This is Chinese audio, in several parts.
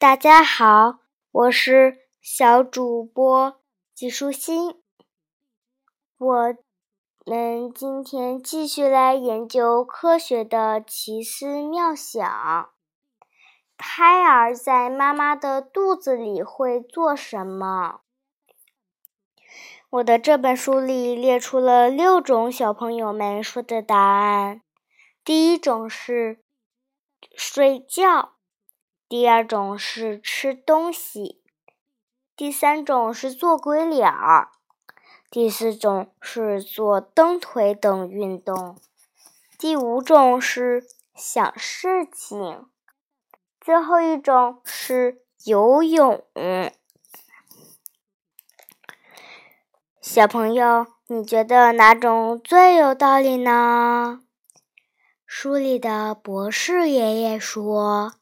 大家好，我是小主播季舒心。我们今天继续来研究科学的奇思妙想。胎儿在妈妈的肚子里会做什么？我的这本书里列出了六种小朋友们说的答案。第一种是睡觉。第二种是吃东西，第三种是做鬼脸儿，第四种是做蹬腿等运动，第五种是想事情，最后一种是游泳。小朋友，你觉得哪种最有道理呢？书里的博士爷爷说。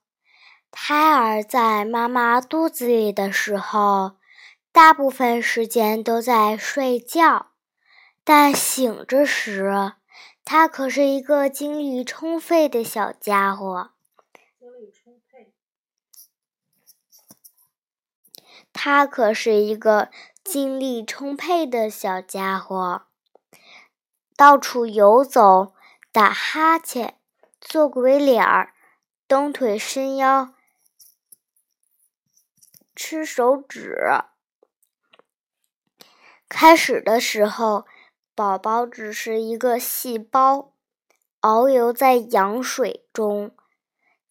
胎儿在妈妈肚子里的时候，大部分时间都在睡觉，但醒着时，他可是一个精力充沛的小家伙。精力充沛。他可是一个精力充沛的小家伙，到处游走，打哈欠，做鬼脸儿，蹬腿伸腰。吃手指。开始的时候，宝宝只是一个细胞，遨游在羊水中。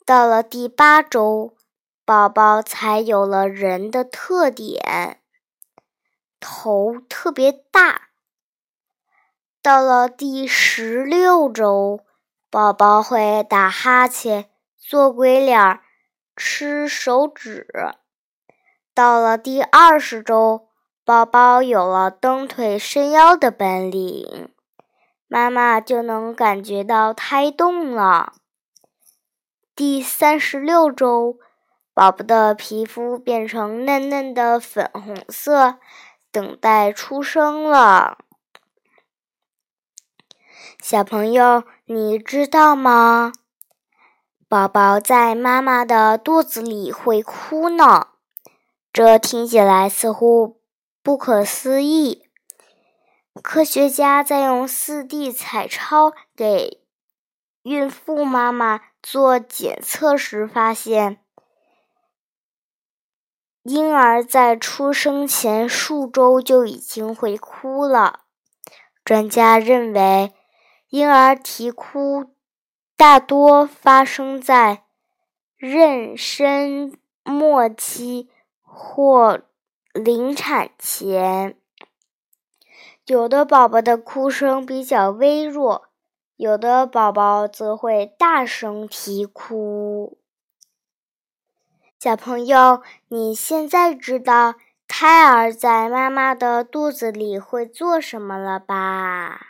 到了第八周，宝宝才有了人的特点，头特别大。到了第十六周，宝宝会打哈欠、做鬼脸、吃手指。到了第二十周，宝宝有了蹬腿伸腰的本领，妈妈就能感觉到胎动了。第三十六周，宝宝的皮肤变成嫩嫩的粉红色，等待出生了。小朋友，你知道吗？宝宝在妈妈的肚子里会哭呢。这听起来似乎不可思议。科学家在用四 D 彩超给孕妇妈妈做检测时发现，婴儿在出生前数周就已经会哭了。专家认为，婴儿啼哭大多发生在妊娠末期。或临产前，有的宝宝的哭声比较微弱，有的宝宝则会大声啼哭。小朋友，你现在知道胎儿在妈妈的肚子里会做什么了吧？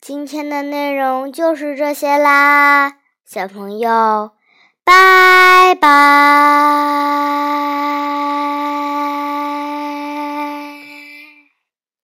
今天的内容就是这些啦，小朋友。拜拜。